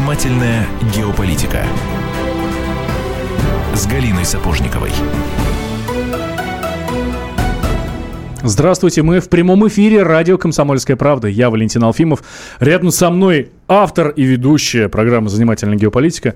Занимательная геополитика с Галиной Сапожниковой. Здравствуйте, мы в прямом эфире радио «Комсомольская правда». Я Валентин Алфимов. Рядом со мной автор и ведущая программы «Занимательная геополитика»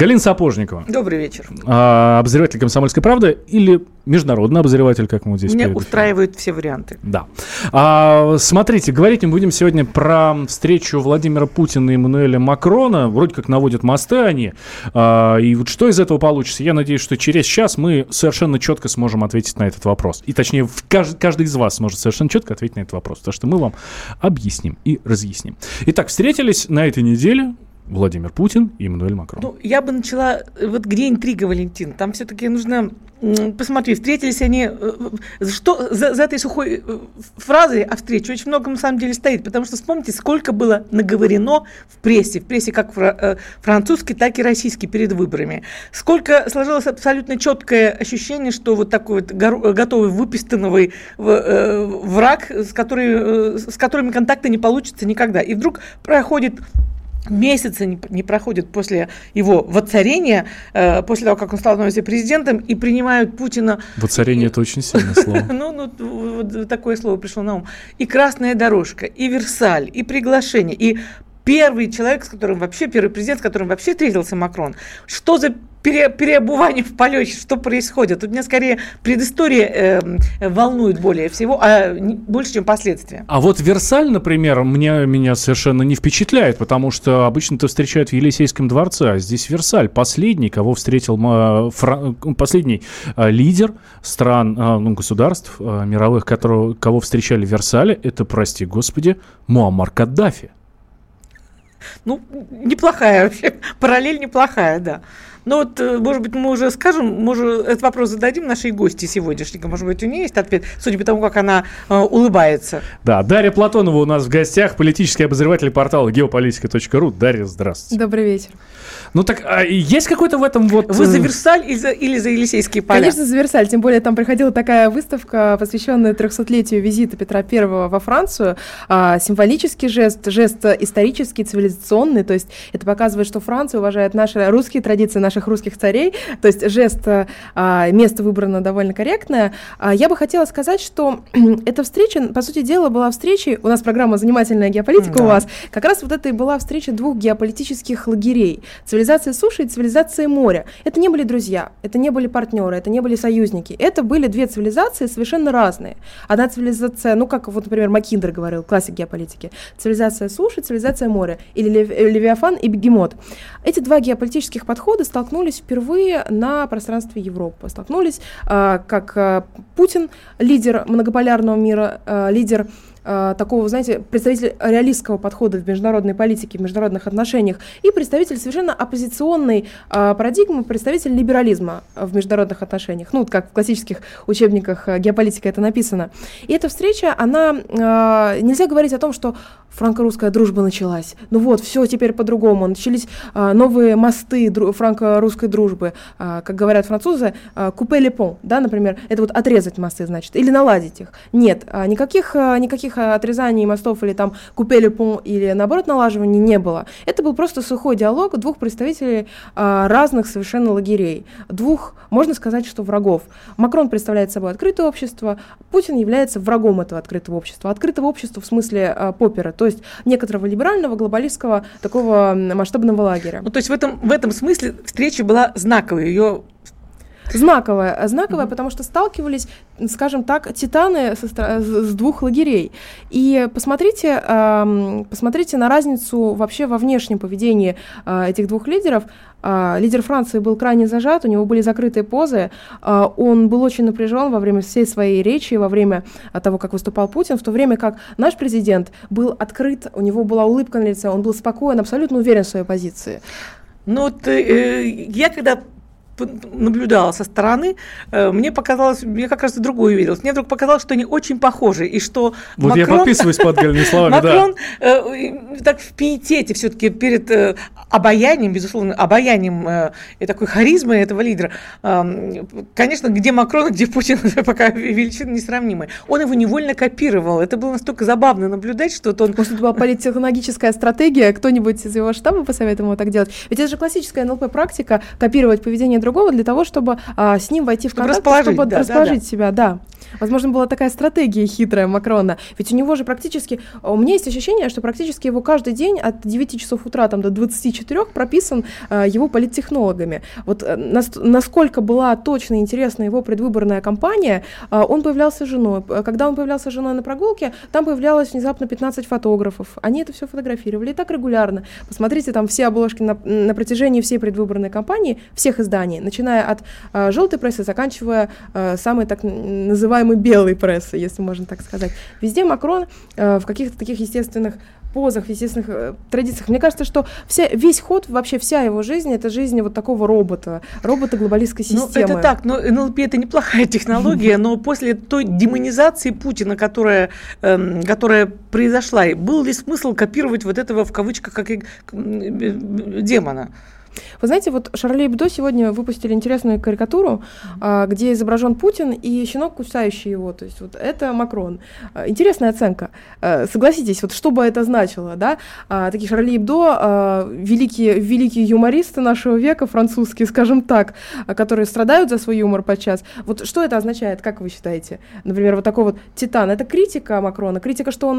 Галина Сапожникова. Добрый вечер. А, обозреватель «Комсомольской правды» или международный обозреватель, как мы здесь Меня устраивают все варианты. Да. А, смотрите, говорить мы будем сегодня про встречу Владимира Путина и Эммануэля Макрона. Вроде как наводят мосты они. А, и вот что из этого получится? Я надеюсь, что через час мы совершенно четко сможем ответить на этот вопрос. И точнее, каждый, каждый из вас сможет совершенно четко ответить на этот вопрос. Потому что мы вам объясним и разъясним. Итак, встретились на этой неделе Владимир Путин и Эммануэль Макрон. Ну, я бы начала, вот где интрига, Валентин? Там все-таки нужно, посмотри, встретились они, э, что за, за этой сухой э, фразой о встрече очень много на самом деле стоит, потому что вспомните, сколько было наговорено в прессе, в прессе как э, французской, так и российской перед выборами. Сколько сложилось абсолютно четкое ощущение, что вот такой вот готовый выпистанный враг, с, который, с которыми контакта не получится никогда. И вдруг проходит месяца не, не проходят после его воцарения, э, после того, как он стал становится президентом, и принимают Путина... Воцарение – это очень сильное слово. Ну, ну, вот такое слово пришло на ум. И красная дорожка, и Версаль, и приглашение, и первый человек, с которым вообще, первый президент, с которым вообще встретился Макрон. Что за пере, переобувание в полете, что происходит. Тут меня скорее предыстория э, волнует более всего, а не, больше, чем последствия. А вот Версаль, например, мне, меня совершенно не впечатляет, потому что обычно-то встречают в Елисейском дворце, а здесь Версаль, последний, кого встретил э, фра, последний э, лидер стран, э, ну, государств э, мировых, которого, кого встречали в Версале, это, прости господи, Муаммар Каддафи. Ну, неплохая вообще, параллель неплохая, да. Ну вот, э, может быть, мы уже скажем, может, этот вопрос зададим нашей гости сегодняшнего. Может быть, у нее есть ответ, судя по тому, как она э, улыбается. Да, Дарья Платонова у нас в гостях, политический обозреватель портала geopolitica.ru. Дарья, здравствуйте. Добрый вечер. Ну так а есть какой-то в этом вот... Вы за э, Версаль или за, или за Елисейские поля? Конечно, за Версаль. Тем более там проходила такая выставка, посвященная 300-летию визита Петра I во Францию. А, символический жест, жест исторический, цивилизационный. То есть это показывает, что Франция уважает наши русские традиции, наших русских царей. То есть жест, а, место выбрано довольно корректное. А, я бы хотела сказать, что эта встреча, по сути дела, была встречей... У нас программа «Занимательная геополитика» да. у вас. Как раз вот это и была встреча двух геополитических лагерей цивилизация суши и цивилизация моря. Это не были друзья, это не были партнеры, это не были союзники. Это были две цивилизации совершенно разные. Одна цивилизация, ну как вот, например, Маккиндер говорил, классик геополитики, цивилизация суши, цивилизация моря, или э, Левиафан и Бегемот. Эти два геополитических подхода столкнулись впервые на пространстве Европы. Столкнулись, э, как э, Путин, лидер многополярного мира, э, лидер Э, такого, знаете, представитель реалистского подхода в международной политике, в международных отношениях, и представитель совершенно оппозиционной э, парадигмы, представитель либерализма в международных отношениях. Ну, вот как в классических учебниках э, геополитика это написано. И эта встреча, она, э, нельзя говорить о том, что франко-русская дружба началась. Ну вот, все теперь по-другому. Начались а, новые мосты дру- франко-русской дружбы. А, как говорят французы, а, купе лепон, да, например, это вот отрезать мосты, значит, или наладить их. Нет, а, никаких, а, никаких отрезаний мостов или там купе лепон или, наоборот, налаживания не было. Это был просто сухой диалог двух представителей а, разных совершенно лагерей. Двух, можно сказать, что врагов. Макрон представляет собой открытое общество, Путин является врагом этого открытого общества. Открытого общества в смысле а, попера, то есть некоторого либерального, глобалистского, такого масштабного лагеря. Ну, то есть в этом, в этом смысле встреча была знаковой, ее Знаковая, знаковая, mm-hmm. потому что сталкивались, скажем так, титаны со, с двух лагерей. И посмотрите, э, посмотрите на разницу вообще во внешнем поведении э, этих двух лидеров. Лидер Франции был крайне зажат, у него были закрытые позы, он был очень напряжен во время всей своей речи, во время того, как выступал Путин, в то время как наш президент был открыт, у него была улыбка на лице, он был спокоен, абсолютно уверен в своей позиции. Ну, ты, э, я когда наблюдала со стороны, э, мне показалось, мне как раз и другое увиделось. Мне вдруг показалось, что они очень похожи, и что Вот я Макрон, подписываюсь под Галиными словами, да. Макрон э, так в пиетете все-таки перед э, обаянием, безусловно, обаянием э, и такой харизмой этого лидера. Э, конечно, где Макрон, где Путин, пока величины несравнимые. Он его невольно копировал. Это было настолько забавно наблюдать, что он... Может, это была политтехнологическая стратегия, кто-нибудь из его штаба посоветовал ему так делать? Ведь это же классическая НЛП-практика, копировать поведение другого для того, чтобы а, с ним войти в контакт, чтобы да, да, расположить да. себя, да. Возможно, была такая стратегия хитрая Макрона. Ведь у него же практически... У меня есть ощущение, что практически его каждый день от 9 часов утра там, до 24 прописан а, его политтехнологами. Вот э, нас- насколько была точно интересна его предвыборная кампания, а, он появлялся женой. Когда он появлялся женой на прогулке, там появлялось внезапно 15 фотографов. Они это все фотографировали и так регулярно. Посмотрите, там все обложки на, на протяжении всей предвыборной кампании, всех изданий, начиная от а, желтой прессы, заканчивая а, самой так н- называемой белой прессы, если можно так сказать. Везде Макрон а, в каких-то таких естественных позах, естественных э, традициях. Мне кажется, что вся, весь ход, вообще вся его жизнь, это жизнь вот такого робота, робота глобалистской Ну, системы. это так, но НЛП это неплохая технология, но после той демонизации Путина, которая, эм, которая произошла, был ли смысл копировать вот этого в кавычках как и, э, демона? Вы знаете, вот Шарли Эбдо сегодня выпустили интересную карикатуру, а, где изображен Путин и щенок, кусающий его. То есть вот это Макрон. А, Интересная оценка. А, Согласитесь, вот что бы это значило, да? Такие Шарли Эбдо, великие, великие юмористы нашего века, французские, скажем так, которые страдают за свой юмор подчас. Вот что это означает, как вы считаете? Например, вот такой вот Титан. Это критика Макрона, критика, что он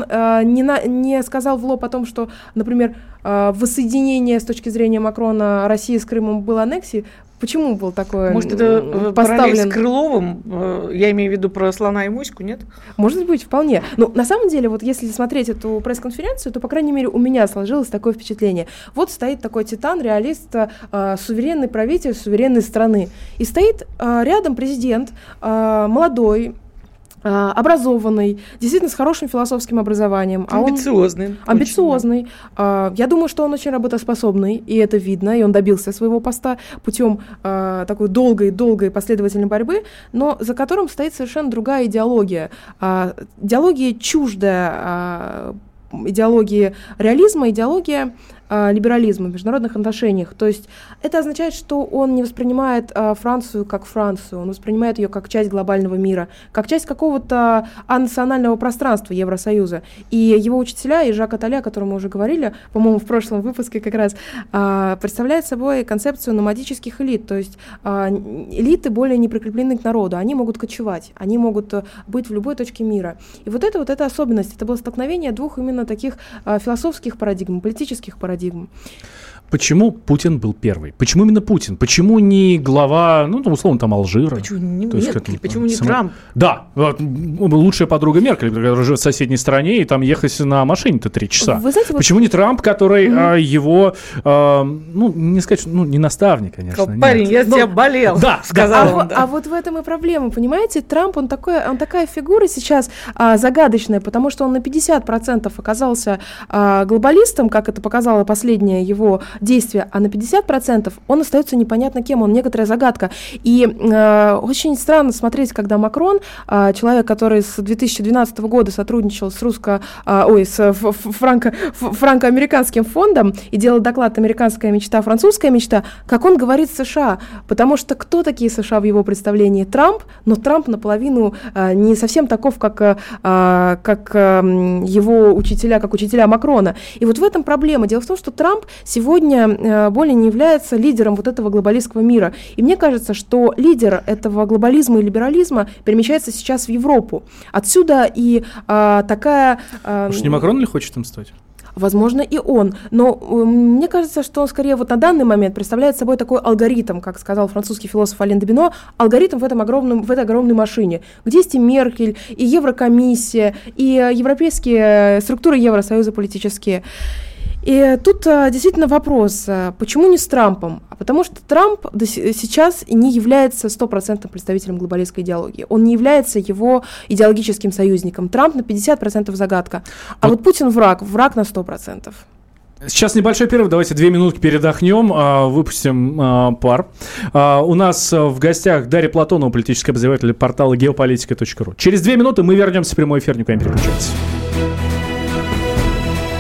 не, на- не сказал в лоб о том, что, например, воссоединение с точки зрения Макрона России с Крымом было аннексией. Почему был такой Может, это э, поставлен? с Крыловым? Э, Я имею в виду про слона и моську, нет? Может быть, вполне. Но на самом деле, вот если смотреть эту пресс-конференцию, то, по крайней мере, у меня сложилось такое впечатление. Вот стоит такой титан, реалист, э, суверенный правитель суверенной страны. И стоит э, рядом президент, э, молодой, образованный, действительно с хорошим философским образованием. а он- Амбициозный. да. А, Я думаю, что он очень работоспособный, и это видно, и он добился своего поста путем а, такой долгой-долгой последовательной борьбы, но за которым стоит совершенно другая идеология. А, Идеология чуждая а, идеологии реализма, идеология либерализма в международных отношениях. То есть это означает, что он не воспринимает а, Францию как Францию, он воспринимает ее как часть глобального мира, как часть какого-то национального пространства Евросоюза. И его учителя, и Жак Аталя, о котором мы уже говорили, по-моему, в прошлом выпуске как раз, а, представляют собой концепцию номадических элит. То есть а, элиты более не прикреплены к народу, они могут кочевать, они могут э, быть в любой точке мира. И вот это вот эта особенность, это было столкновение двух именно таких а, философских парадигм, политических парадигм парадигму. Почему Путин был первый? Почему именно Путин? Почему не глава, ну, там, условно, там, Алжира? Почему не То есть Меркель? Почему не само- Трамп? Да, вот, м, лучшая подруга Меркель, которая живет в соседней стране, и там ехать на машине-то три часа. Вы знаете, вот- Почему не Трамп, который а, его, а, ну, не сказать, ну, не наставник, конечно. Нет. Парень, я за тебя болел. Да, сказал а, он. во- а вот в этом и проблема, понимаете? Трамп, он, такой, он такая фигура сейчас а, загадочная, потому что он на 50% оказался а, глобалистом, как это показало последнее его действие, а на 50% он остается непонятно кем, он некоторая загадка. И а, очень странно смотреть, когда Макрон, а, человек, который с 2012 года сотрудничал с русско, а, ой, с франко, франко-американским фондом и делал доклад «Американская мечта, французская мечта», как он говорит США, потому что кто такие США в его представлении? Трамп, но Трамп наполовину а, не совсем таков, как, а, как м, его учителя, как учителя Макрона. И вот в этом проблема. Дело в том, что Трамп сегодня а, более не является лидером вот этого глобалистского мира. И мне кажется, что лидер этого глобализма и либерализма перемещается сейчас в Европу. Отсюда и а, такая... а, Уж не Макрон ли хочет им стать? Возможно, и он. Но э, мне кажется, что он скорее вот на данный момент представляет собой такой алгоритм, как сказал французский философ Ален де Бино, алгоритм в, этом огромном, в этой огромной машине, где есть и Меркель, и Еврокомиссия, и э, европейские э, структуры Евросоюза политические. И тут а, действительно вопрос, а, почему не с Трампом? А потому что Трамп до се- сейчас не является стопроцентным представителем глобалистской идеологии. Он не является его идеологическим союзником. Трамп на 50% загадка. А Вот- вот Путин враг, враг на 100%. Сейчас небольшой перерыв, давайте две минутки передохнем, а, выпустим а, пар. А, у нас в гостях Дарья Платонова, политический обозреватель портала geopolitika.ru. Через две минуты мы вернемся в прямой эфир, никуда не переключайтесь.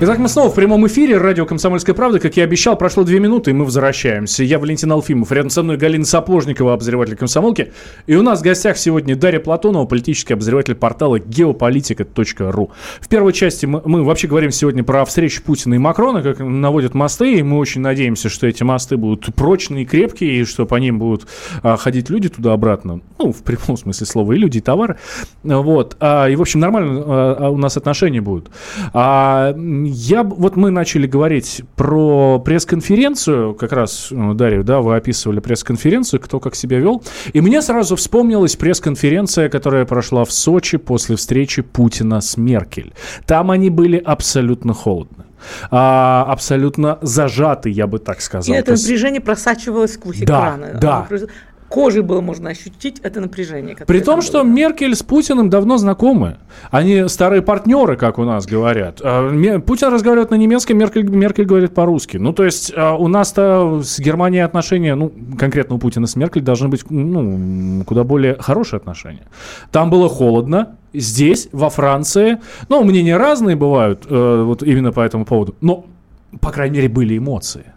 Итак, мы снова в прямом эфире. Радио «Комсомольская правда». Как я обещал, прошло две минуты, и мы возвращаемся. Я Валентин Алфимов. Рядом со мной Галина Сапожникова, обозреватель «Комсомолки». И у нас в гостях сегодня Дарья Платонова, политический обозреватель портала geopolitica.ru. В первой части мы, мы вообще говорим сегодня про встречу Путина и Макрона, как наводят мосты, и мы очень надеемся, что эти мосты будут прочные, крепкие, и что по ним будут а, ходить люди туда-обратно. Ну, в прямом смысле слова, и люди, и товары. Вот. А, и, в общем, нормально а, а у нас отношения будут. А, я, вот мы начали говорить про пресс-конференцию, как раз, э, Дарья, да, вы описывали пресс-конференцию, кто как себя вел, и мне сразу вспомнилась пресс-конференция, которая прошла в Сочи после встречи Путина с Меркель. Там они были абсолютно холодны а, абсолютно зажаты, я бы так сказал. И это напряжение просачивалось сквозь да, экраны. Да, кожей было можно ощутить это напряжение. При том, что было. Меркель с Путиным давно знакомы. Они старые партнеры, как у нас говорят. А, Путин разговаривает на немецком, Меркель, Меркель говорит по-русски. Ну, то есть а, у нас-то с Германией отношения, ну, конкретно у Путина с Меркель должны быть, ну, куда более хорошие отношения. Там было холодно, здесь, во Франции, ну, мнения разные бывают, э, вот именно по этому поводу, но, по крайней мере, были эмоции.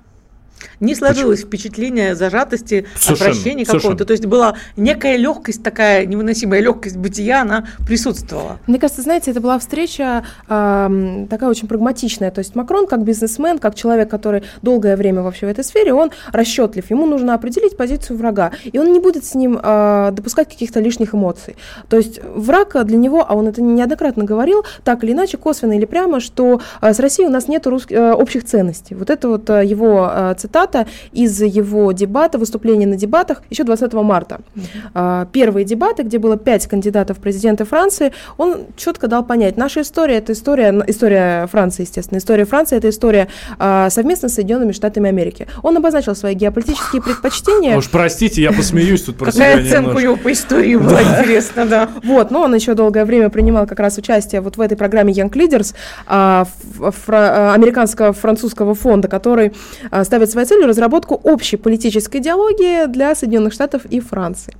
Не сложилось Почему? впечатление зажатости, совершенно, отвращения какого-то. То есть была некая легкость, такая невыносимая легкость бытия, она присутствовала. Мне кажется, знаете, это была встреча э, такая очень прагматичная. То есть Макрон, как бизнесмен, как человек, который долгое время вообще в этой сфере, он расчетлив. Ему нужно определить позицию врага. И он не будет с ним э, допускать каких-то лишних эмоций. То есть враг для него, а он это неоднократно говорил, так или иначе, косвенно или прямо, что э, с Россией у нас нет рус... э, общих ценностей. Вот это вот э, его э, цитата из его дебата, выступления на дебатах еще 20 марта. Mm-hmm. Первые дебаты, где было пять кандидатов в президенты Франции, он четко дал понять, наша история это история, история Франции, естественно, история Франции это история а, совместно с Соединенными Штатами Америки. Он обозначил свои геополитические предпочтения. Уж простите, я посмеюсь тут про Какая оценка его по истории была интересно, да. Вот, но он еще долгое время принимал как раз участие вот в этой программе Young Leaders а, американского французского фонда, который ставит своей целью разработку общей политической идеологии для Соединенных Штатов и Франции.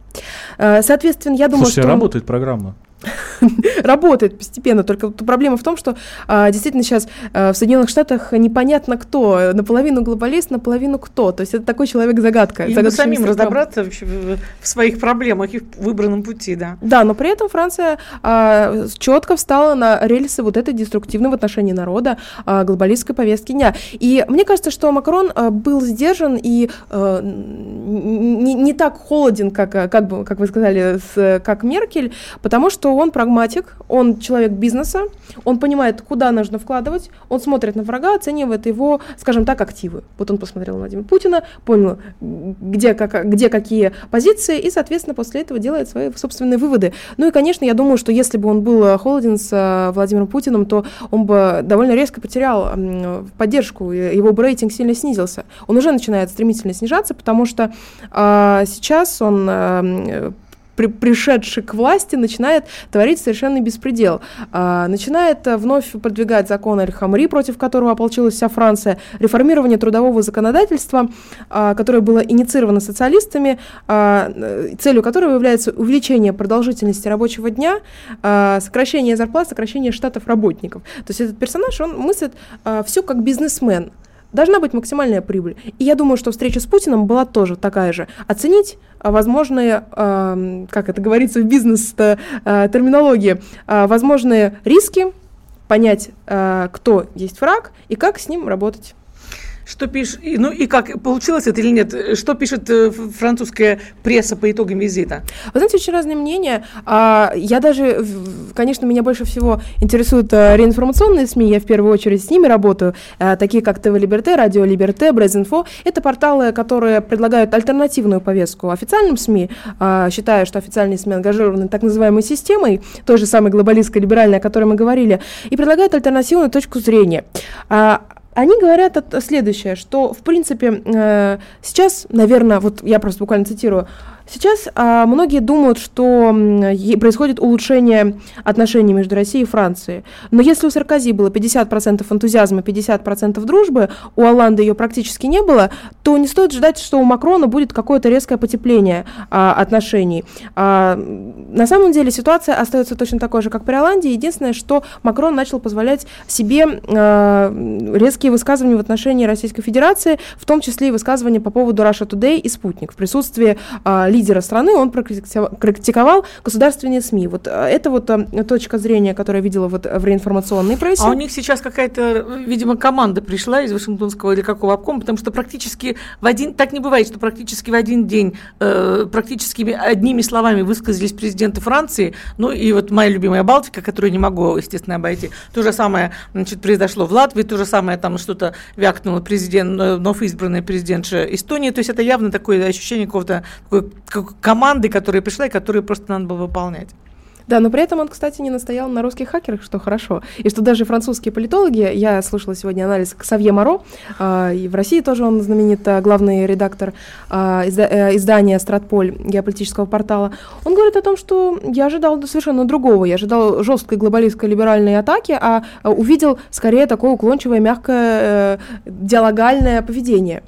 Э, соответственно, я думаю, Слушайте, что... работает программа. работает постепенно. Только проблема в том, что а, действительно сейчас а, в Соединенных Штатах непонятно кто. Наполовину глобалист, наполовину кто. То есть это такой человек-загадка. И самим разобраться в, в своих проблемах и в выбранном пути, да. Да, но при этом Франция а, четко встала на рельсы вот этой деструктивной в отношении народа а, глобалистской повестки дня. И мне кажется, что Макрон а, был сдержан и а, не, не так холоден, как, как, бы, как вы сказали, с, как Меркель, потому что он прагматик, он человек бизнеса, он понимает, куда нужно вкладывать, он смотрит на врага, оценивает его, скажем так, активы. Вот он посмотрел на Владимира Путина, понял, где, как, где какие позиции, и, соответственно, после этого делает свои собственные выводы. Ну и, конечно, я думаю, что если бы он был холоден с э, Владимиром Путиным, то он бы довольно резко потерял поддержку, его бы рейтинг сильно снизился. Он уже начинает стремительно снижаться, потому что э, сейчас он э, при, пришедший к власти, начинает творить совершенный беспредел. А, начинает э, вновь продвигать закон Аль-Хамри, против которого ополчилась вся Франция, реформирование трудового законодательства, а, которое было инициировано социалистами, а, целью которого является увеличение продолжительности рабочего дня, а, сокращение зарплат, сокращение штатов работников. То есть этот персонаж, он мыслит а, все как бизнесмен. Должна быть максимальная прибыль. И я думаю, что встреча с Путиным была тоже такая же. Оценить а, возможные, э, как это говорится в бизнес-терминологии, э, возможные риски, понять, э, кто есть враг и как с ним работать. Что пишет, ну и как, получилось это или нет? Что пишет э, французская пресса по итогам визита? Вы знаете, очень разные мнения. А, я даже, конечно, меня больше всего интересуют э, реинформационные СМИ, я в первую очередь с ними работаю, э, такие как ТВ Либерте, Радио Либерте, Брезинфо. Это порталы, которые предлагают альтернативную повестку официальным СМИ, а, считая, что официальные СМИ ангажированы так называемой системой, той же самой глобалистской, либеральной, о которой мы говорили, и предлагают альтернативную точку зрения. Они говорят следующее, что, в принципе, э, сейчас, наверное, вот я просто буквально цитирую, Сейчас а, многие думают, что происходит улучшение отношений между Россией и Францией. Но если у Саркози было 50% энтузиазма, 50% дружбы, у Оланды ее практически не было, то не стоит ждать, что у Макрона будет какое-то резкое потепление а, отношений. А, на самом деле ситуация остается точно такой же, как при Оланде. Единственное, что Макрон начал позволять себе а, резкие высказывания в отношении Российской Федерации, в том числе и высказывания по поводу Russia Today и Спутник в присутствии а, лидера страны, он практиковал государственные СМИ. Вот э, это вот э, точка зрения, которую я видела вот в реинформационной прессе. А у них сейчас какая-то, видимо, команда пришла из Вашингтонского или какого обкома, потому что практически в один, так не бывает, что практически в один день, э, практически одними словами высказались президенты Франции, ну и вот моя любимая Балтика, которую не могу, естественно, обойти. То же самое, значит, произошло в Латвии, то же самое там что-то вякнуло президент, э, вновь избранный президент Эстонии, то есть это явно такое ощущение какого-то команды, которая пришла и которые просто надо было выполнять. Да, но при этом он, кстати, не настоял на русских хакерах, что хорошо. И что даже французские политологи, я слушала сегодня анализ Ксавье Моро, э, и в России тоже он знаменит, э, главный редактор э, изда- э, издания «Стратполь» геополитического портала, он говорит о том, что я ожидал совершенно другого. Я ожидал жесткой глобалистской либеральной атаки, а увидел скорее такое уклончивое, мягкое, э, диалогальное поведение.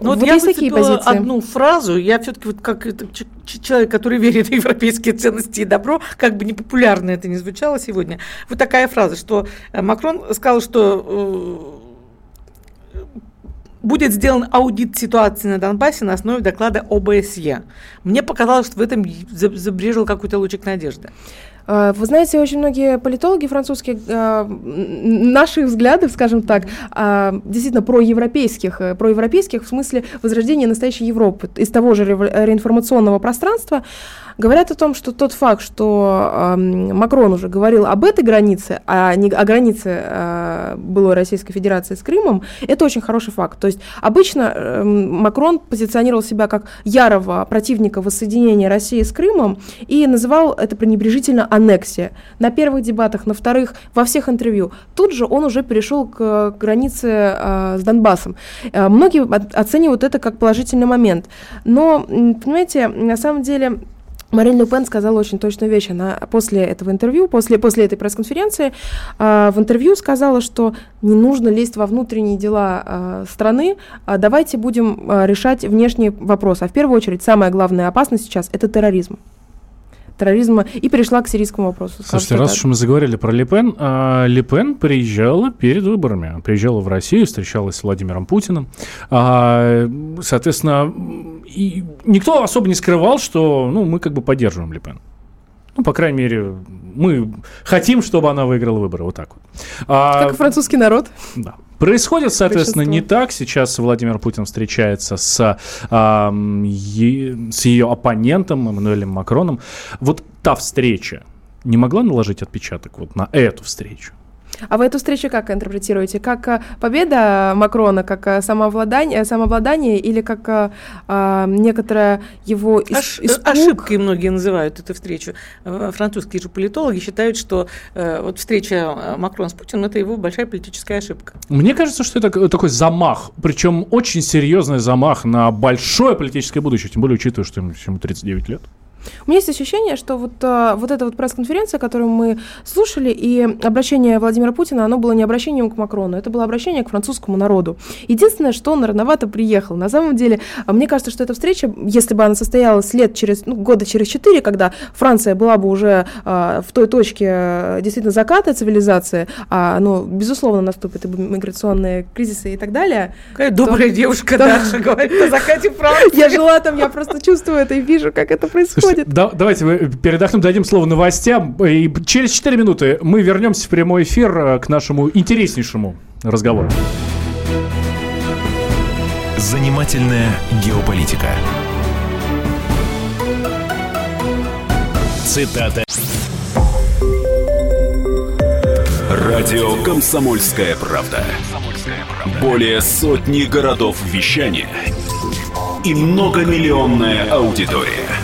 Ну, вот, вот я есть такие позиции. одну фразу, я все-таки вот как это, человек, который верит в европейские ценности и добро, как бы непопулярно это не звучало сегодня, вот такая фраза, что э, Макрон сказал, что э, будет сделан аудит ситуации на Донбассе на основе доклада ОБСЕ. Мне показалось, что в этом забрежил какой-то лучик надежды. А, вы знаете, очень многие политологи французские, а, наших взглядов, скажем так, а, действительно проевропейских, э, проевропейских в смысле возрождения настоящей Европы, из того же реинформационного пространства, говорят о том, что тот факт, что э, Макрон уже говорил об этой границе, а не о границе э, былой Российской Федерации с Крымом, это очень хороший факт. То есть обычно э, Макрон позиционировал себя как ярого противника воссоединения России с Крымом и называл это пренебрежительно аннексия. На первых дебатах, на вторых, во всех интервью. Тут же он уже перешел к границе э, с Донбассом. Э, многие оценивают это как положительный момент. Но, понимаете, на самом деле Марин Ле Пен сказала очень точную вещь. Она после этого интервью, после, после этой пресс-конференции, э, в интервью сказала, что не нужно лезть во внутренние дела э, страны, э, давайте будем э, решать внешние вопросы. А в первую очередь самая главная опасность сейчас – это терроризм терроризма и перешла к сирийскому вопросу. Слушайте, раз уж мы заговорили про Лепен, а, Лепен приезжала перед выборами, приезжала в Россию, встречалась с Владимиром Путиным, а, соответственно, и никто особо не скрывал, что ну, мы как бы поддерживаем Лепен. Ну, по крайней мере, мы хотим, чтобы она выиграла выборы. Вот так вот. А, как и французский народ. Да. Происходит, соответственно, не так. Сейчас Владимир Путин встречается с, а, е, с ее оппонентом Эммануэлем Макроном. Вот та встреча не могла наложить отпечаток вот на эту встречу? А вы эту встречу как интерпретируете? Как э, победа Макрона, как э, самообладание, самообладание или как а, некоторая его ис- испуг? Ошибкой многие называют эту встречу. Французские же политологи считают, что э, вот встреча Макрона с Путиным – это его большая политическая ошибка. Мне кажется, что это такой замах, причем очень серьезный замах на большое политическое будущее, тем более учитывая, что ему 39 лет. У меня есть ощущение, что вот, а, вот эта вот пресс-конференция, которую мы слушали, и обращение Владимира Путина, оно было не обращением к Макрону, это было обращение к французскому народу. Единственное, что он рановато приехал. На самом деле, а, мне кажется, что эта встреча, если бы она состоялась лет через, ну, года через четыре, когда Франция была бы уже а, в той точке а, действительно заката цивилизации, а, ну, безусловно, наступит и миграционные кризисы и так далее. Какая добрая то, девушка то, Даша говорит о закате Франции. Я жила там, я просто чувствую это и вижу, как это происходит. Да, давайте мы передохнем, дадим слово новостям. И через 4 минуты мы вернемся в прямой эфир э, к нашему интереснейшему разговору. Занимательная геополитика. Цитата. Радио «Комсомольская правда». Более сотни городов вещания – и многомиллионная аудитория.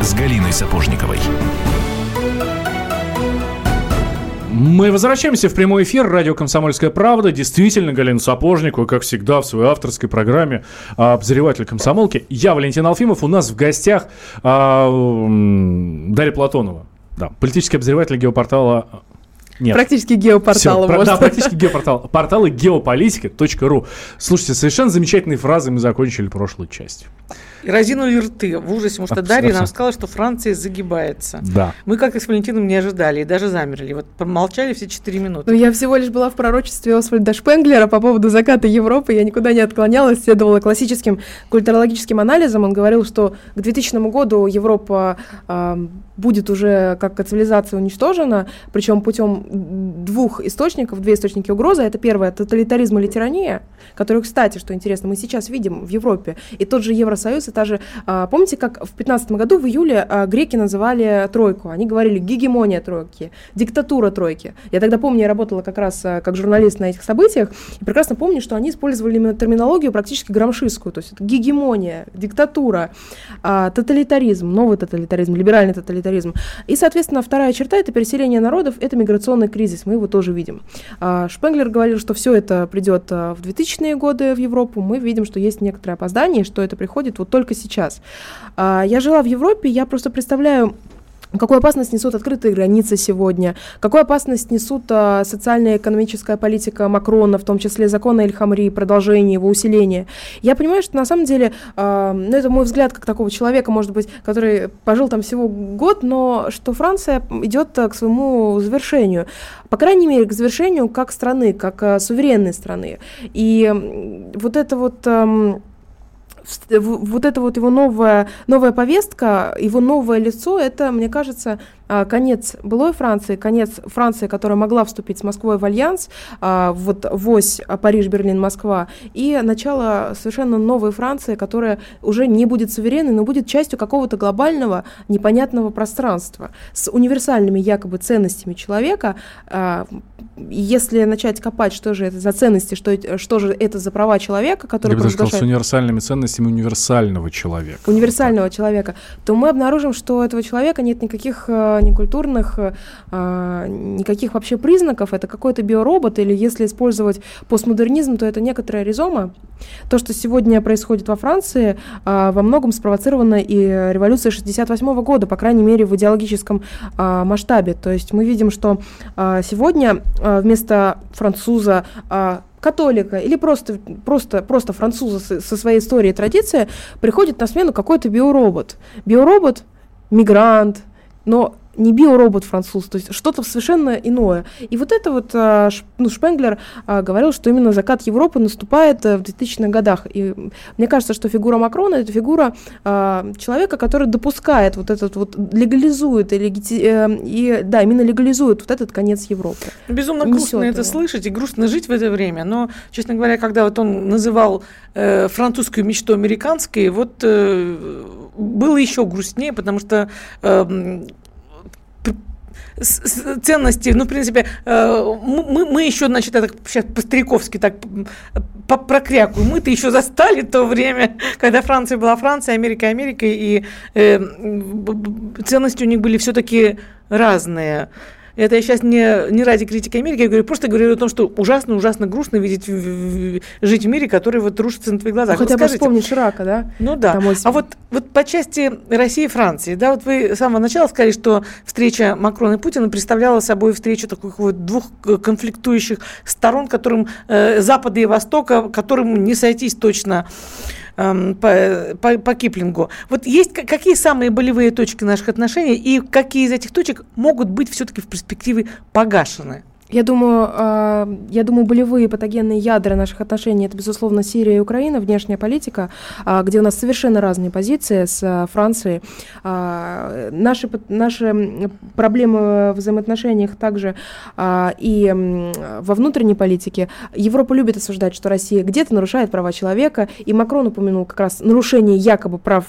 с Галиной Сапожниковой. Мы возвращаемся в прямой эфир. Радио «Комсомольская правда». Действительно, Галина Сапожникова, как всегда, в своей авторской программе обозреватель комсомолки. Я Валентин Алфимов. У нас в гостях а, Дарья Платонова. Да, политический обозреватель геопортала нет. Практически геопорталы. Все, да, практически геопортал. Порталы геополитика.ру. Слушайте, совершенно замечательные фразы мы закончили прошлую часть. И разинули рты в ужасе, потому что Дарья нам сказала, что Франция загибается. Да. Мы как-то с Валентином не ожидали и даже замерли. Вот помолчали все четыре минуты. Ну, я всего лишь была в пророчестве Освальда Шпенглера по поводу заката Европы. Я никуда не отклонялась, следовала классическим культурологическим анализам. Он говорил, что к 2000 году Европа э, будет уже как цивилизация уничтожена, причем путем двух источников, две источники угрозы. Это первое – тоталитаризм или тирания, которую, кстати, что интересно, мы сейчас видим в Европе. И тот же Евросоюз, и та же… А, помните, как в 2015 году в июле а, греки называли тройку? Они говорили гегемония тройки, диктатура тройки. Я тогда помню, я работала как раз а, как журналист на этих событиях, и прекрасно помню, что они использовали именно терминологию практически грамшистскую, то есть гегемония, диктатура, тоталитаризм, новый тоталитаризм, либеральный тоталитаризм. И, соответственно, вторая черта – это переселение народов, это миграционный кризис, мы его тоже видим. Шпенглер говорил, что все это придет в 2000-е годы в Европу, мы видим, что есть некоторое опоздание, что это приходит вот только сейчас. Я жила в Европе, я просто представляю Какую опасность несут открытые границы сегодня? Какую опасность несут а, социальная и экономическая политика Макрона, в том числе закона Эль-Хамри, продолжение его усиления? Я понимаю, что на самом деле, а, ну это мой взгляд как такого человека, может быть, который пожил там всего год, но что Франция идет а, к своему завершению. По крайней мере, к завершению как страны, как а, суверенной страны. И вот это вот... А, вот эта вот его новая, новая повестка, его новое лицо, это, мне кажется, конец былой Франции, конец Франции, которая могла вступить с Москвой в альянс, а, вот вось а, Париж, Берлин, Москва, и начало совершенно новой Франции, которая уже не будет суверенной, но будет частью какого-то глобального непонятного пространства с универсальными якобы ценностями человека. Если начать копать, что же это за ценности, что, что же это за права человека, которые Я бы сказал, с универсальными ценностями универсального человека. Универсального человека, то мы обнаружим, что у этого человека нет никаких некультурных, а, никаких вообще признаков. Это какой-то биоробот, или если использовать постмодернизм, то это некоторая ризома. То, что сегодня происходит во Франции, а, во многом спровоцировано и революцией 68 года, по крайней мере, в идеологическом а, масштабе. То есть мы видим, что сегодня вместо француза католика или просто, просто, просто француза со своей историей и традицией приходит на смену какой-то биоробот. Биоробот, мигрант, но не биоробот француз, то есть что-то совершенно иное. И вот это вот а, ну, Шпенглер а, говорил, что именно закат Европы наступает э, в 2000-х годах. И мне кажется, что фигура Макрона – это фигура а, человека, который допускает вот этот вот, легализует и. Э, и да, именно легализует вот этот конец Европы. Безумно грустно это слышать и грустно жить в это время. Но, честно говоря, когда вот он называл э, французскую мечту американской, вот э, было еще грустнее, потому что э, ценности, ну, в принципе, э, мы, мы еще, значит, это сейчас по-стариковски так прокрякую, мы-то еще застали то время, когда Франция была Францией, Америка Америкой, и э, ценности у них были все-таки разные. Это я сейчас не, не ради критики Америки, я говорю, просто говорю о том, что ужасно-ужасно грустно видеть, жить в мире, который вот рушится на твоих глазах. Ну, хотя бы вспомнить Ширака, да? Ну да. Там а вот, вот по части России и Франции, да, вот вы с самого начала сказали, что встреча Макрона и Путина представляла собой встречу таких вот двух конфликтующих сторон, которым э, Запада и Востока, которым не сойтись точно Эм, по, по, по Киплингу. Вот есть какие самые болевые точки наших отношений и какие из этих точек могут быть все-таки в перспективе погашены? Я думаю, а, я думаю, болевые патогенные ядра наших отношений это, безусловно, Сирия и Украина, внешняя политика, а, где у нас совершенно разные позиции с а, Францией. Наши, наши проблемы в взаимоотношениях также и во внутренней политике. Европа любит осуждать, что Россия где-то нарушает права человека, и Макрон упомянул как раз нарушение якобы прав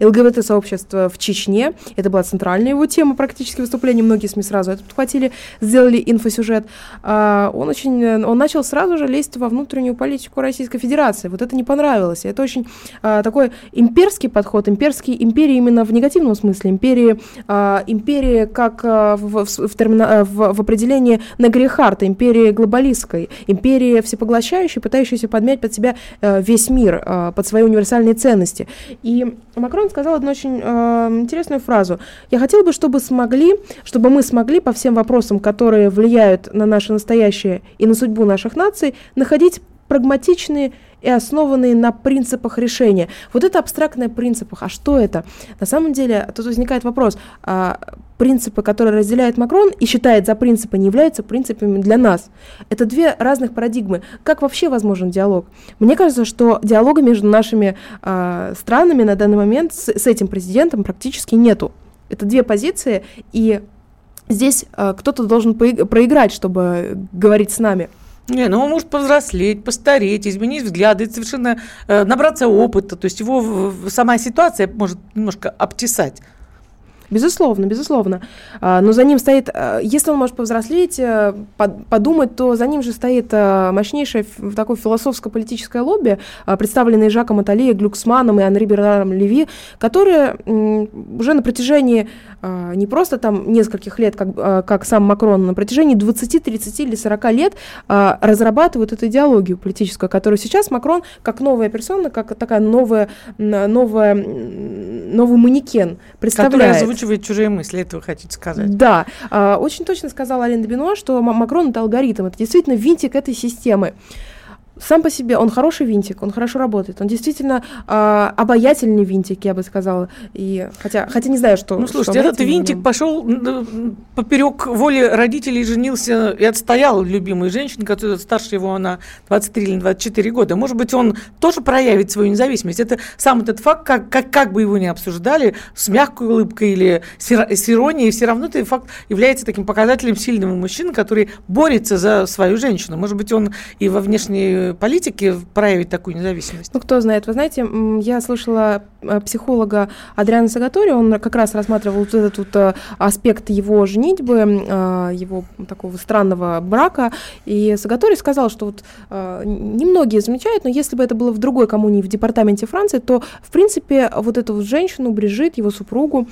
ЛГБТ-сообщества в Чечне. Это была центральная его тема практически выступления. Многие СМИ сразу это подхватили, сделали инфосюжет лет, а, он очень, он начал сразу же лезть во внутреннюю политику Российской Федерации. Вот это не понравилось. Это очень а, такой имперский подход, имперский, империя именно в негативном смысле, империи, а, империи как в, в, термина, в, в определении Негрихарта, империи глобалистской, империи всепоглощающей, пытающейся подмять под себя весь мир, под свои универсальные ценности. И Макрон сказал одну очень интересную фразу. Я хотел бы, чтобы смогли, чтобы мы смогли по всем вопросам, которые влияют на наше настоящее и на судьбу наших наций, находить прагматичные и основанные на принципах решения. Вот это абстрактное принципах. А что это? На самом деле, тут возникает вопрос. А принципы, которые разделяет Макрон и считает за принципы, не являются принципами для нас. Это две разных парадигмы. Как вообще возможен диалог? Мне кажется, что диалога между нашими э, странами на данный момент с, с этим президентом практически нету. Это две позиции, и здесь э, кто-то должен проиграть, чтобы говорить с нами. Не, ну он может повзрослеть, постареть, изменить взгляды, совершенно э, набраться опыта. То есть его в, в, сама ситуация может немножко обтесать. Безусловно, безусловно. А, но за ним стоит, а, если он может повзрослеть, э, подумать, то за ним же стоит э, мощнейшее такое философско-политическое лобби, а, представленное Жаком Аталией, Глюксманом и Анри Бернаром Леви, которые уже на протяжении не просто там нескольких лет, как, как сам Макрон, на протяжении 20, 30 или 40 лет разрабатывают эту идеологию политическую, которую сейчас Макрон, как новая персона, как такая новая, новая, новый манекен представляет озвучивает чужие мысли, это вы хотите сказать? Да. А, очень точно сказала Алина Бено, что Макрон это алгоритм, это действительно винтик этой системы сам по себе он хороший винтик, он хорошо работает, он действительно э, обаятельный винтик, я бы сказала. И хотя, хотя не знаю, что. Ну слушайте, что этот винтик пошел поперек воли родителей, женился и отстоял любимую женщину, которая старше его на 23 или 24 года. Может быть, он тоже проявит свою независимость. Это сам этот факт, как, как, как бы его ни обсуждали, с мягкой улыбкой или с, с иронией, все равно этот факт является таким показателем сильного мужчины, который борется за свою женщину. Может быть, он и во внешней политики проявить такую независимость? Ну, кто знает. Вы знаете, я слышала э, психолога Адриана Сагатори, он как раз рассматривал вот этот вот э, аспект его женитьбы, э, его такого странного брака, и Сагатори сказал, что вот немногие замечают, но если бы это было в другой коммуне в департаменте Франции, то, в принципе, вот эту вот женщину, Брижит, его супругу,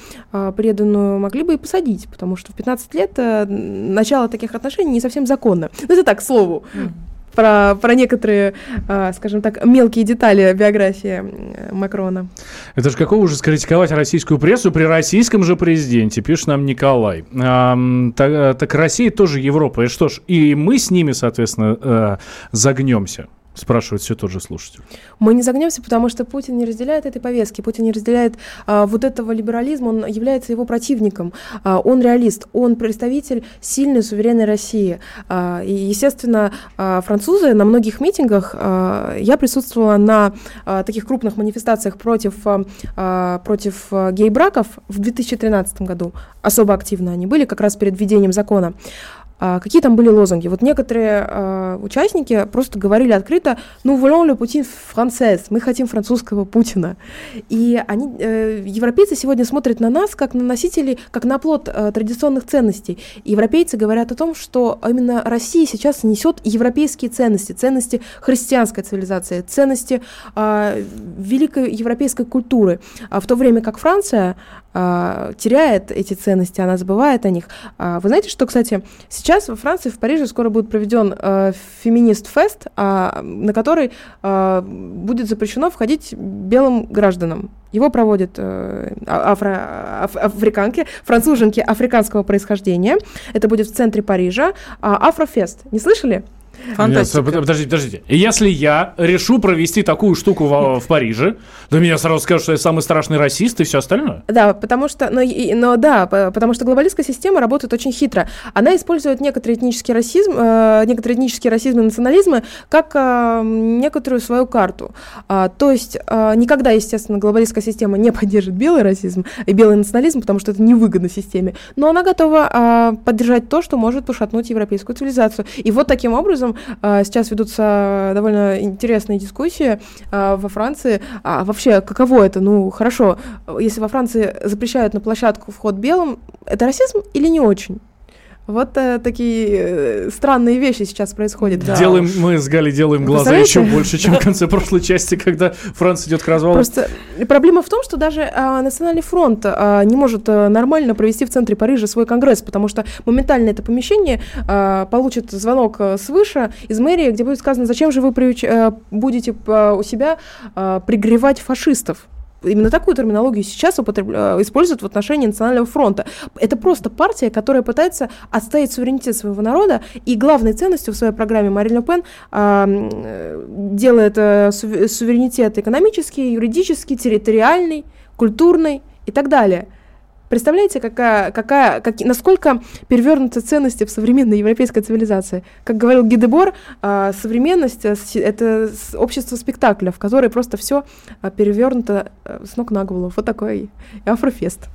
преданную, могли бы и посадить, потому что в 15 лет начало таких отношений не совсем законно. Ну, это так, к слову. Mm про, про некоторые, э, скажем так, мелкие детали биографии Макрона. Это же какого уже скритиковать российскую прессу при российском же президенте, пишет нам Николай. А, так, так Россия тоже Европа. И что ж, и мы с ними, соответственно, э, загнемся. Спрашивает все тот же слушатель. Мы не загнемся, потому что Путин не разделяет этой повестки, Путин не разделяет а, вот этого либерализма, он является его противником, а, он реалист, он представитель сильной суверенной России. А, и, естественно, а, французы на многих митингах, а, я присутствовала на а, таких крупных манифестациях против, а, а, против а, гей-браков в 2013 году, особо активно они были, как раз перед введением закона. А, какие там были лозунги? Вот некоторые а, участники просто говорили открыто, ну, voulons le Путин français, мы хотим французского Путина. И они, э, европейцы сегодня смотрят на нас как на носителей, как на плод э, традиционных ценностей. Европейцы говорят о том, что именно Россия сейчас несет европейские ценности, ценности христианской цивилизации, ценности э, великой европейской культуры. А в то время как Франция э, теряет эти ценности, она забывает о них. А вы знаете, что, кстати, сейчас во Франции, в Париже скоро будет проведен э, феминист-фест, э, на который э, будет запрещено входить белым гражданам. Его проводят э, афро, аф, африканки, француженки африканского происхождения. Это будет в центре Парижа. А, Афрофест. Не слышали? Фантастика. Нет, подождите, подождите. Если я решу провести такую штуку в, в Париже, то меня сразу скажут, что я самый страшный расист и все остальное. Да, потому что, но, и- но да, потому что глобалистская система работает очень хитро. Она использует некоторый этнический расизм, э, некоторые этнические расизмы и национализмы как э, некоторую свою карту. А, то есть э, никогда, естественно, глобалистская система не поддержит белый расизм и белый национализм, потому что это невыгодно системе. Но она готова э, поддержать то, что может пошатнуть европейскую цивилизацию. И вот таким образом э, сейчас ведутся довольно интересные дискуссии э, во Франции. А вообще, каково это? Ну, хорошо, если во Франции запрещают на площадку вход белым, это расизм или не очень? Вот э, такие э, странные вещи сейчас происходят. Делаем, мы с Галей делаем глаза еще больше, чем в конце прошлой части, когда Франция идет к развалу. Просто проблема в том, что даже а, Национальный фронт а, не может а, нормально провести в центре Парижа свой конгресс, потому что моментально это помещение а, получит звонок а, свыше из мэрии, где будет сказано, зачем же вы приуч- а, будете а, у себя а, пригревать фашистов. Именно такую терминологию сейчас употреб- а, используют в отношении Национального фронта. Это просто партия, которая пытается отстоять суверенитет своего народа, и главной ценностью в своей программе Марин Ле Пен а, э, делает э, суве- суверенитет экономический, юридический, территориальный, культурный и так далее. Представляете, какая, какая, каки- насколько перевернуты ценности в современной европейской цивилизации? Как говорил Гидебор, а, современность а, с- это общество спектакля, в которой просто все перевернуто а, с ног на голову. Вот такой афрофест.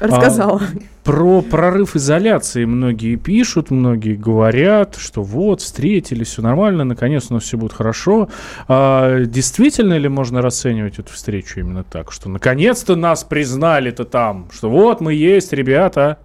Рассказала. Про прорыв изоляции многие пишут, многие говорят, что вот, встретились, все нормально, наконец у нас все будет хорошо. А, действительно ли можно расценивать эту встречу именно так, что наконец-то нас признали-то там, что вот мы есть, ребята.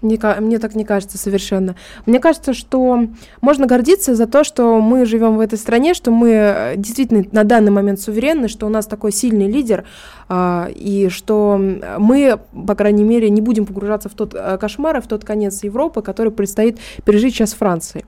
Мне, мне так не кажется совершенно. Мне кажется, что можно гордиться за то, что мы живем в этой стране, что мы э, действительно на данный момент суверенны, что у нас такой сильный лидер, а, и что мы, по крайней мере, не будем погружаться в тот э, кошмар и в тот конец Европы, который предстоит пережить сейчас Франции.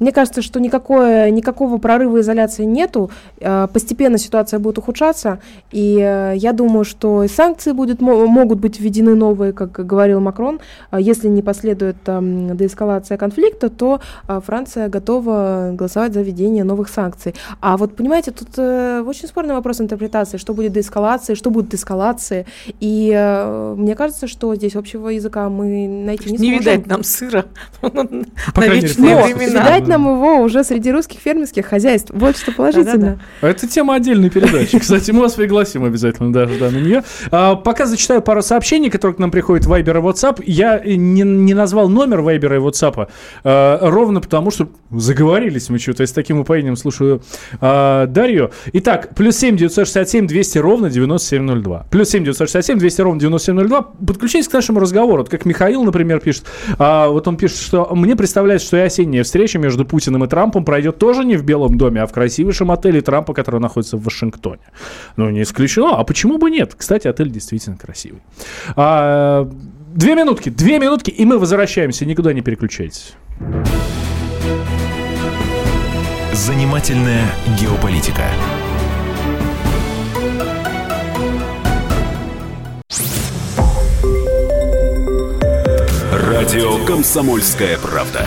Мне кажется, что никакое, никакого прорыва изоляции нету. Э, Постепенно ситуация будет ухудшаться. И э, я думаю, что и санкции будет, мо- могут быть введены новые, как говорил Макрон. А Если не последует там, деэскалация конфликта, то Франция готова голосовать за введение новых санкций. А вот, понимаете, тут э, очень спорный вопрос интерпретации, что будет деэскалация, что будет эскалации. И э, мне кажется, что здесь общего языка мы найти не, Не сможем. видать нам сыра на крайней мере, вечные времена. видать нам его уже среди русских фермерских хозяйств. Вот что положительно. Это тема отдельной передачи. Кстати, мы вас пригласим обязательно даже да, на нее. А, пока зачитаю пару сообщений, которые к нам приходят в Viber и WhatsApp. Я э, не, не назвал номер Viber и WhatsApp а, ровно потому, что заговорились мы что-то. Я с таким упоением слушаю а, Дарью. Итак, плюс 7 967 200 ровно 9702. Плюс 7 967 200 ровно 9702. Подключайтесь к нашему разговору. Вот как Михаил, например, пишет. А, вот он пишет, что мне представляется, что и осенняя встреча между Путиным и Трампом пройдет тоже не в Белом доме, а в красивейшем отеле Трампа, который находится в Вашингтоне. Ну, не исключено. А почему бы нет? Кстати, отель действительно красивый. А, две минутки, две минутки, и мы возвращаемся. Никуда не переключайтесь. Занимательная геополитика. Радио «Комсомольская правда».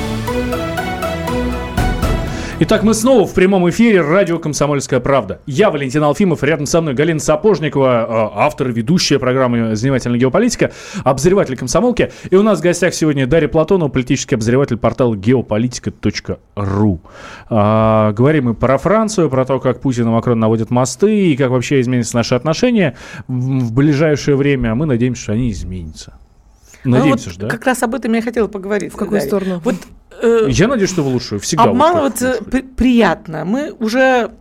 Итак, мы снова в прямом эфире радио «Комсомольская правда». Я Валентин Алфимов, рядом со мной Галина Сапожникова, э, автор и ведущая программы «Занимательная геополитика», обозреватель комсомолки. И у нас в гостях сегодня Дарья Платонова, политический обозреватель портала geopolitica.ru. А, говорим мы про Францию, про то, как Путин и Макрон наводят мосты и как вообще изменятся наши отношения в, ближайшее время. Мы надеемся, что они изменятся. Надеемся ну, же, вот да? Как раз об этом я хотела поговорить. В какую Дарья. сторону? Вот э, Я надеюсь, что в лучшую. Всегда обманываться при- приятно. Мы уже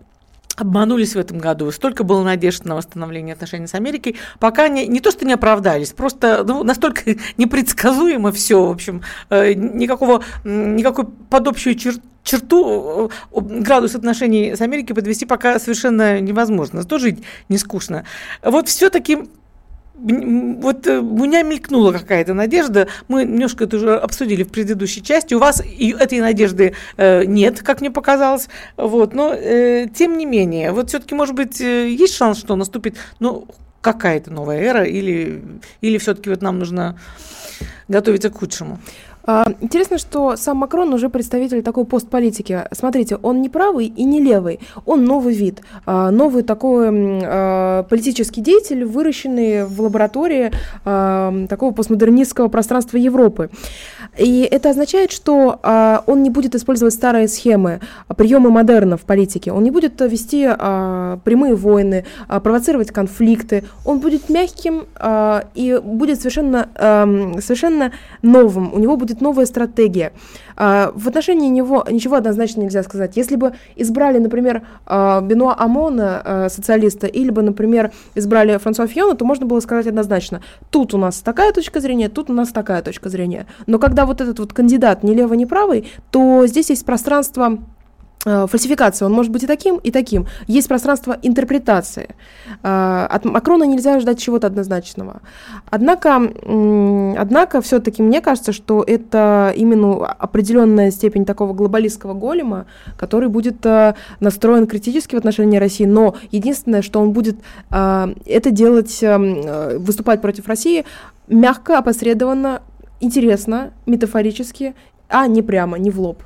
обманулись в этом году. Столько было надежд на восстановление отношений с Америкой, пока не, не то, что не оправдались, просто ну, настолько непредсказуемо все, в общем, э, никакого, никакой под общую чер- черту э, градус отношений с Америкой подвести пока совершенно невозможно. Жить не скучно. Вот все-таки Вот э, у меня мелькнула какая-то надежда. Мы немножко это уже обсудили в предыдущей части. У вас этой надежды э, нет, как мне показалось. Вот. Но э, тем не менее, вот все-таки, может быть, есть шанс, что наступит ну, какая-то новая эра, или, или все-таки вот нам нужно готовиться к худшему. А, Интересно, что сам Макрон уже представитель такой постполитики. Смотрите, он не правый и не левый, он новый вид, а, новый такой а, политический деятель, выращенный в лаборатории такого постмодернистского пространства Европы. И это означает, что а, он не будет использовать старые схемы, а, приемы модерна в политике, он не будет а, вести а, прямые войны, а, провоцировать конфликты, он будет мягким а, и будет совершенно, ам, совершенно новым, у него будет новая стратегия. А, В отношении него ничего однозначно нельзя сказать. Если бы избрали, например, а, Бенуа Амона, а, социалиста, или бы, например, избрали Франсуа Фиона, то можно было сказать однозначно, тут у нас такая точка зрения, тут у нас такая точка зрения. Но когда вот этот вот кандидат ни левый, ни правый, то здесь есть пространство э, фальсификации. Он может быть и таким, и таким. Есть пространство интерпретации. Э, От Макрона нельзя ждать чего-то однозначного. Однако, однако все-таки мне кажется, что это именно определенная степень такого глобалистского голема, который будет э, настроен критически в отношении России, но единственное, что он будет это делать, выступать против России мягко, опосредованно, интересно, метафорически, а не прямо, не в лоб.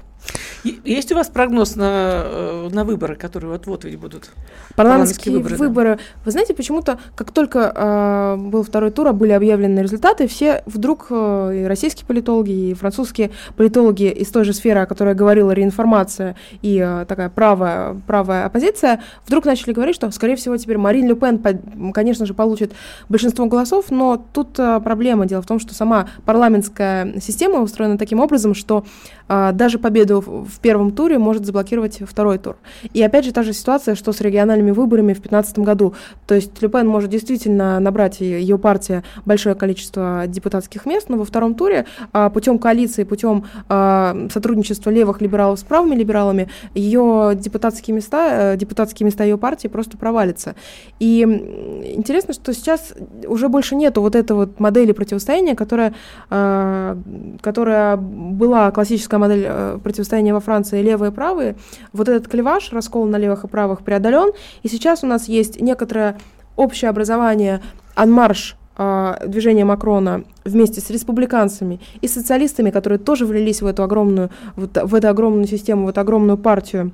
Есть у вас прогноз на, э, на выборы, которые вот-вот ведь будут? Парламентские Парламентские выборы, выборы, да. Вы знаете, почему-то, как только э, был второй тур, а были объявлены результаты, все вдруг, э, и российские политологи, и французские политологи из той же сферы, о которой говорила, реинформация и э, такая правая, правая оппозиция, вдруг начали говорить, что, скорее всего, теперь Марин Ле Пен, конечно же, получит большинство голосов, но тут э, проблема. Дело в том, что сама парламентская система устроена таким образом, что даже победу в первом туре может заблокировать второй тур. И опять же та же ситуация, что с региональными выборами в 2015 году. То есть Люпен может действительно набрать ее партия большое количество депутатских мест, но во втором туре а, путем коалиции, путем а, сотрудничества левых либералов с правыми либералами, ее депутатские места, э, депутатские места ее партии просто провалятся. И интересно, что сейчас уже больше нету вот этой вот модели противостояния, которая, а, которая была классическая модель э, противостояния во Франции левые и правые. Вот этот клеваш, раскол на левых и правых преодолен, и сейчас у нас есть некоторое общее образование, анмарш а, движения Макрона вместе с республиканцами и социалистами, которые тоже влились в эту огромную, вот, в эту огромную систему, в эту огромную партию,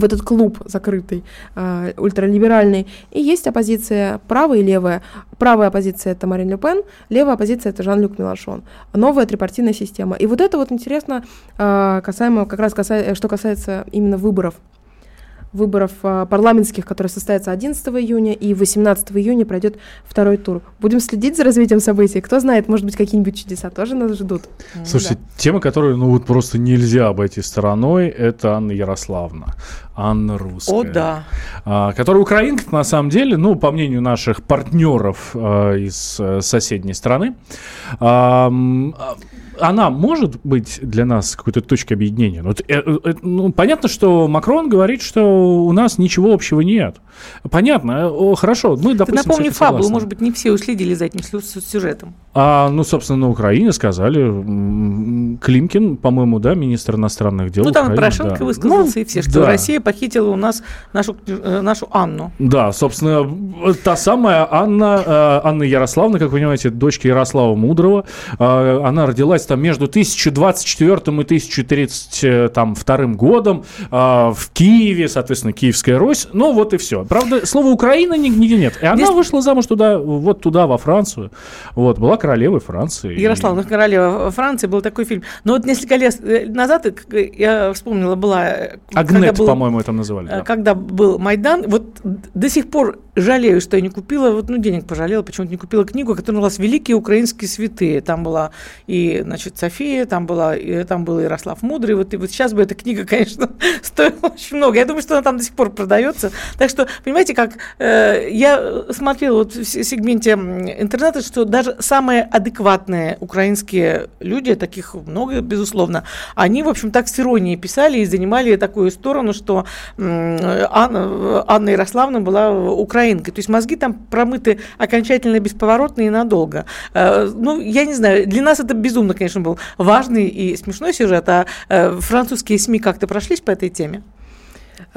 в этот клуб закрытый, э, ультралиберальный. И есть оппозиция правая и левая. Правая оппозиция это Марин Ле Пен, левая оппозиция это Жан-Люк Меланшон. Новая трипартийная система. И вот это вот интересно, э, касаемо, как раз касается, что касается именно выборов. Выборов а, парламентских, которые состоятся 11 июня, и 18 июня пройдет второй тур. Будем следить за развитием событий. Кто знает, может быть, какие-нибудь чудеса тоже нас ждут. Слушайте, тема, которую ну вот просто нельзя обойти стороной, это Анна Ярославна. Анна Русская. О, да. а, которая украинка, на самом деле, ну, по мнению наших партнеров а, из э, соседней страны, а, она может быть для нас какой-то точкой объединения. Вот, э, э, ну, понятно, что Макрон говорит, что у нас ничего общего нет. Понятно, э, о, хорошо, мы, Ты допустим, с напомни фабулу, согласны. может быть, не все уследили за этим сю- сю- сюжетом. А, ну, собственно, на Украине сказали, Климкин, по-моему, да, министр иностранных дел Ну, там Украины, Порошенко да. высказался, Ну, и все, что да. Россия похитила у нас нашу, э, нашу Анну. Да, собственно, та самая Анна, э, Анна Ярославна, как вы понимаете, дочка Ярослава Мудрого. Э, Она родилась там между 1024 и 1032 годом э, в Киеве, соответственно, Киевская Русь. Ну, вот и все. Правда, слова Украина ни- нигде нет. И она Здесь- вышла замуж туда, вот туда, во Францию. Вот, была королевой Франции. И- Ярославна королева Франции был такой фильм. Но вот несколько лет э, назад, э, э, я вспомнила, была... э, Агнет, был- по-моему, это называли. э, да. Когда был Майдан, вот до сих пор жалею, что я не купила, вот, ну, денег пожалела, почему-то не купила книгу, которая называлась «Великие украинские святые». Там была и, значит, София, там, была, и, там был Ярослав Мудрый. Вот, и вот сейчас бы эта книга, конечно, стоила очень много. Я думаю, что она там до сих пор продается. Так что, понимаете, как э, я смотрела вот в сегменте интернета, что даже самые адекватные украинские люди, таких много, безусловно, они, в общем, так с иронией писали и занимали такую сторону, что Анна, Анна Ярославна была украинкой. То есть мозги там промыты окончательно, бесповоротно и надолго. Э, Ну, я не знаю, для нас это безумно, конечно, был важный и смешной сюжет, а э, французские СМИ как-то прошлись по этой теме?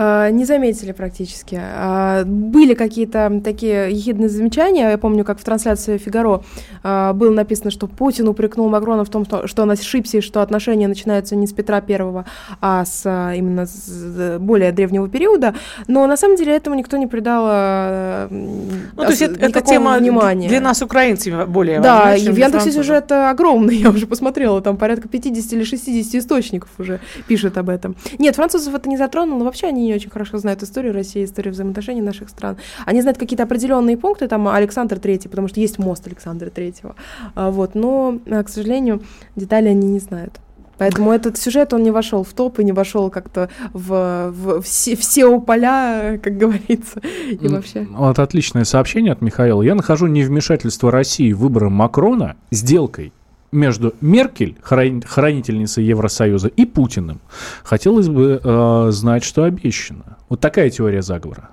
А, Не заметили практически. А, Были какие-то такие ехидные замечания. Я помню, как в трансляции Фигаро а, было написано, что Путин упрекнул Макрона в том, что он ошибся, и что отношения начинаются не с Петра Первого, а с именно с более древнего периода. Но на самом деле этому никто не придал Ну, то есть это, тема внимания. для нас, украинцев, более Да, важна, чем в Яндексе сюжет огромный, я уже посмотрела, там порядка 50 или 60 источников уже пишут об этом. Нет, французов это не затронуло, вообще они не очень хорошо знают историю России, историю взаимоотношений наших стран. Они знают какие-то определенные пункты, там Александр Третий, потому что есть мост Александра Третьего, А, вот, но, а, к сожалению, детали они не знают. Поэтому этот сюжет, он не вошел в топ и не вошел как-то в, в все, все поля, как говорится, и вообще. Вот отличное сообщение от Михаила. Я нахожу невмешательство России в выборы Макрона сделкой между Меркель, храни- хранительницей Евросоюза, и Путиным. Хотелось бы э, знать, что обещано. Вот такая теория заговора.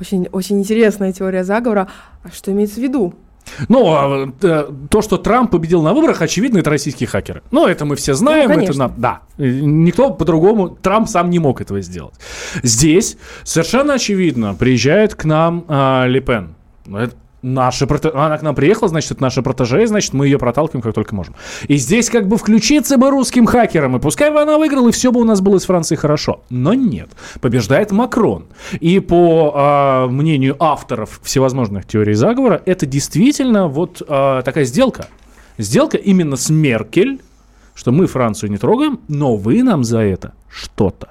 Очень, очень интересная теория заговора. А что имеется в виду? Ну, а, э, то, что Трамп победил на выборах, очевидно, это российские хакеры. Ну, это мы все знаем. это конечно. нам- да. Э, Никто по-другому, Трамп сам не мог этого сделать. Здесь совершенно очевидно приезжает к нам а, Ле Пен. Ну, это наша проте- Она к нам приехала, значит, это наша протеже, значит, мы ее проталкиваем как только можем. И здесь как бы включиться бы русским хакерам, и пускай бы она выиграла, и все бы у нас было с Францией хорошо. Но нет. Побеждает Макрон. И по а, мнению авторов всевозможных теорий заговора, это действительно вот а, такая сделка. Сделка именно с Меркель, что мы Францию не трогаем, но вы нам за это что-то.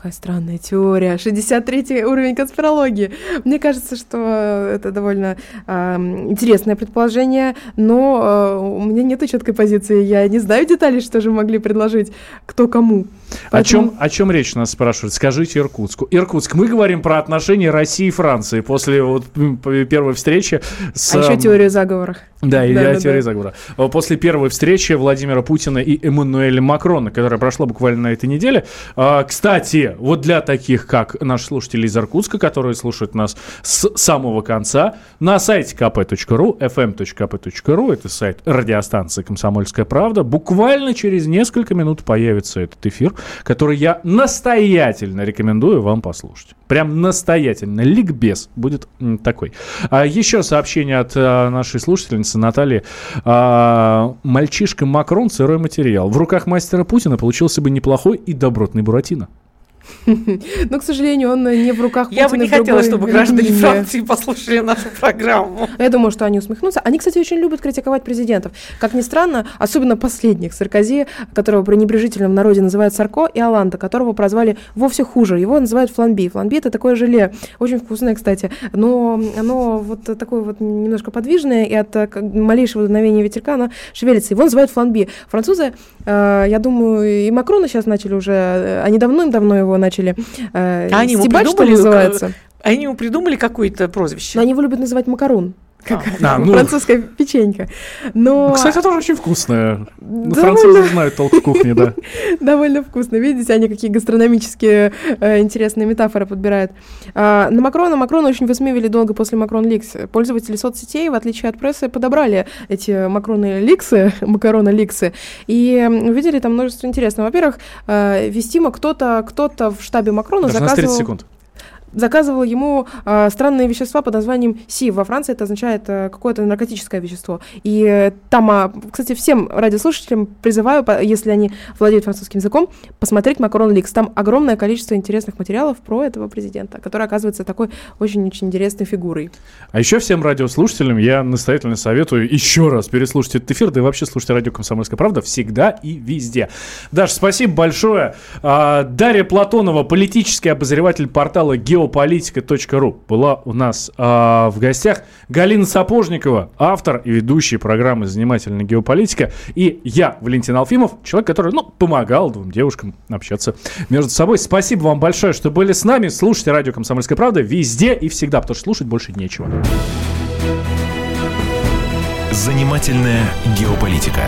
Какая странная теория. 63 уровень конспирологии. Мне кажется, что это довольно а, интересное предположение, но а, у меня нет четкой позиции. Я не знаю деталей, что же могли предложить кто кому. О Поэтому- чем, о чем речь нас спрашивают? Скажите Иркутску. Иркутск, мы говорим про отношения России и Франции после вот первой встречи с... А еще теорию о заговорах. Да, и Да, о да, теории да. заговора. Э, После первой встречи Владимира Путина и Эммануэля Макрона, которая прошла буквально на этой неделе. А, Вот для таких, как наши слушатели из Иркутска, которые слушают нас с самого конца, на сайте kp.ru, fm.kp.ru, это сайт радиостанции «Комсомольская правда», буквально через несколько минут появится этот эфир, который я настоятельно рекомендую вам послушать. Прям настоятельно. Ликбез будет такой. А еще сообщение от а, нашей слушательницы Натальи. А, Мальчишка Макрон, сырой материал. В руках мастера Путина получился бы неплохой и добротный Буратино. Но, к сожалению, он не в руках Я бы Путина не хотела, чтобы граждане. Франции послушали нашу программу. Я думаю, что они усмехнутся. Они, кстати, очень любят критиковать президентов. Как ни странно, особенно последних. Саркози, которого пренебрежительно в народе называют Сарко, и Аланда, которого прозвали вовсе хуже. Его называют фламби. Фламби – это такое желе. Очень вкусное, кстати. Но оно вот такое вот немножко подвижное, и от э, малейшего дуновения ветерка оно шевелится. Его называют фламби. Французы, э, я думаю, и Макрона сейчас начали уже, э, они давно-давно его начали э, А стебать, что придумали, называется. Они ему придумали какое-то прозвище. Но они его любят называть макарон. Как А, ну. французская печенька. Но Кстати, тоже очень вкусная. Ну, Довольно- Французы знают толк в кухне, да. довольно вкусно. Видите, они какие гастрономические э, интересные метафоры подбирают. А, на Макрона Макрона очень высмеивали долго после Макрон Ликс. Пользователи соцсетей, в отличие от прессы, подобрали эти Макроны Ликсы, Макарона Ликсы, и увидели там множество интересного. Во-первых, э, вестимо кто-то кто-то в штабе Макрона Даже нас 30 заказывал... секунд. Заказывал ему э, странные вещества под названием СИ. Во Франции это означает э, какое-то наркотическое вещество. И э, там, а, кстати, всем радиослушателям призываю, по- если они владеют французским языком, посмотреть Макрон Ликс. Там огромное количество интересных материалов про этого президента, который оказывается такой очень-очень интересной фигурой. А еще всем радиослушателям я настоятельно советую еще раз переслушать этот эфир, да и вообще слушать радио «Комсомольская правда» всегда и везде. Даш, спасибо большое. А, Дарья Платонова, политический обозреватель портала geopolitica.ru была у нас а, в гостях. Галина Сапожникова, автор и ведущий программы «Занимательная геополитика». И я, Валентин Алфимов, человек, который, ну, помогал двум девушкам общаться между собой. Спасибо вам большое, что были с нами. Слушайте радио «Комсомольская правда» везде и всегда, потому что слушать больше нечего. Занимательная геополитика.